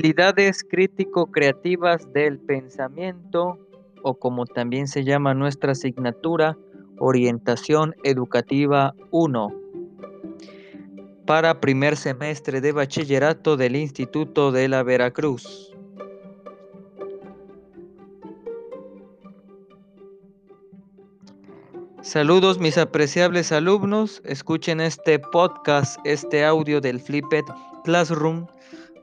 Habilidades crítico-creativas del pensamiento o como también se llama nuestra asignatura, Orientación Educativa 1 para primer semestre de bachillerato del Instituto de la Veracruz. Saludos mis apreciables alumnos, escuchen este podcast, este audio del Flipped Classroom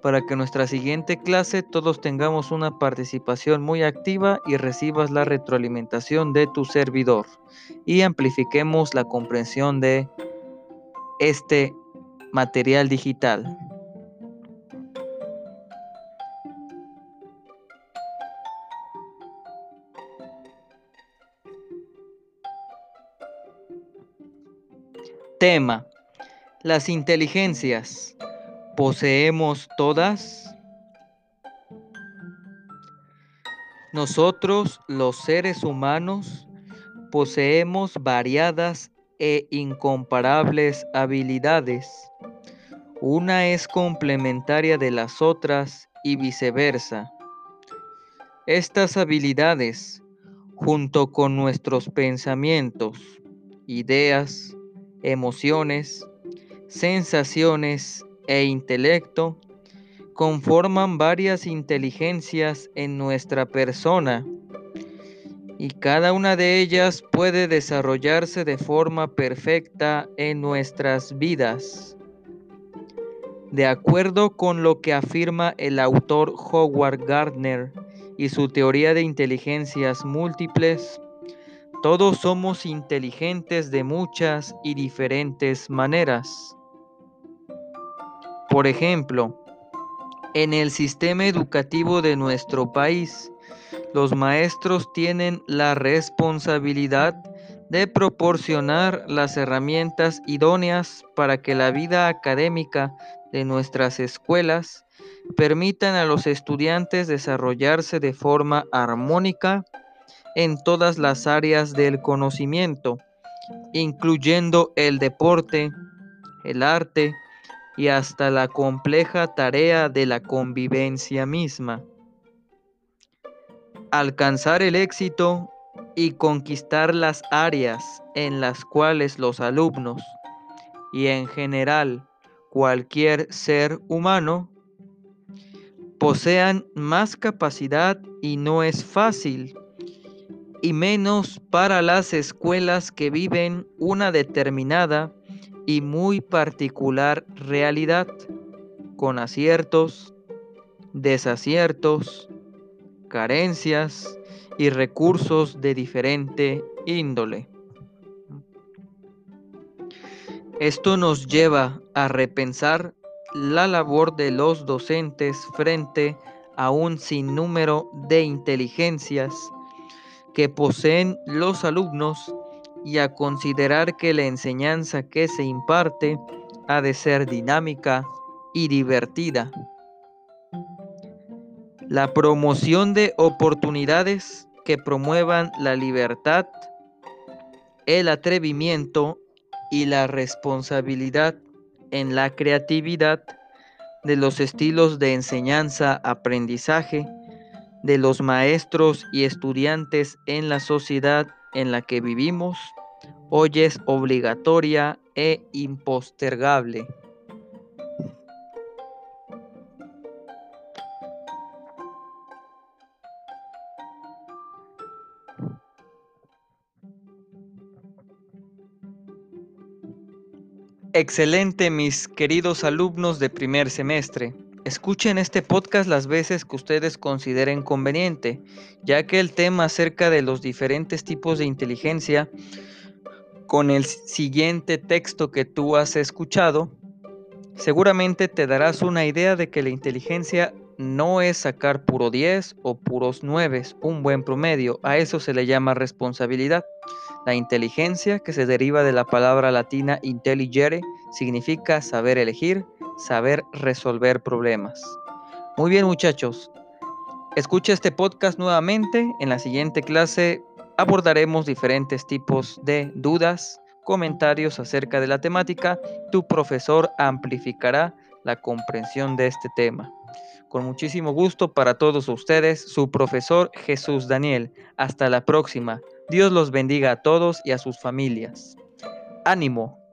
para que en nuestra siguiente clase todos tengamos una participación muy activa y recibas la retroalimentación de tu servidor y amplifiquemos la comprensión de este material digital. Tema. Las inteligencias. ¿Poseemos todas? Nosotros, los seres humanos, poseemos variadas e incomparables habilidades. Una es complementaria de las otras y viceversa. Estas habilidades, junto con nuestros pensamientos, ideas, emociones, sensaciones e intelecto conforman varias inteligencias en nuestra persona y cada una de ellas puede desarrollarse de forma perfecta en nuestras vidas. De acuerdo con lo que afirma el autor Howard Gardner y su teoría de inteligencias múltiples, todos somos inteligentes de muchas y diferentes maneras. Por ejemplo, en el sistema educativo de nuestro país, los maestros tienen la responsabilidad de proporcionar las herramientas idóneas para que la vida académica de nuestras escuelas permitan a los estudiantes desarrollarse de forma armónica en todas las áreas del conocimiento, incluyendo el deporte, el arte, y hasta la compleja tarea de la convivencia misma. Alcanzar el éxito y conquistar las áreas en las cuales los alumnos y en general cualquier ser humano posean más capacidad y no es fácil, y menos para las escuelas que viven una determinada y muy particular realidad, con aciertos, desaciertos, carencias y recursos de diferente índole. Esto nos lleva a repensar la labor de los docentes frente a un sinnúmero de inteligencias que poseen los alumnos y a considerar que la enseñanza que se imparte ha de ser dinámica y divertida. La promoción de oportunidades que promuevan la libertad, el atrevimiento y la responsabilidad en la creatividad de los estilos de enseñanza-aprendizaje de los maestros y estudiantes en la sociedad en la que vivimos hoy es obligatoria e impostergable. Excelente, mis queridos alumnos de primer semestre. Escuchen este podcast las veces que ustedes consideren conveniente, ya que el tema acerca de los diferentes tipos de inteligencia con el siguiente texto que tú has escuchado, seguramente te darás una idea de que la inteligencia no es sacar puro 10 o puros 9, un buen promedio, a eso se le llama responsabilidad. La inteligencia, que se deriva de la palabra latina intelligere, significa saber elegir, saber resolver problemas. Muy bien muchachos, escucha este podcast nuevamente. En la siguiente clase abordaremos diferentes tipos de dudas, comentarios acerca de la temática. Tu profesor amplificará la comprensión de este tema. con muchísimo gusto para todos ustedes, su profesor Jesús Daniel. Hasta la próxima. Dios los bendiga a todos y a sus familias. Ánimo.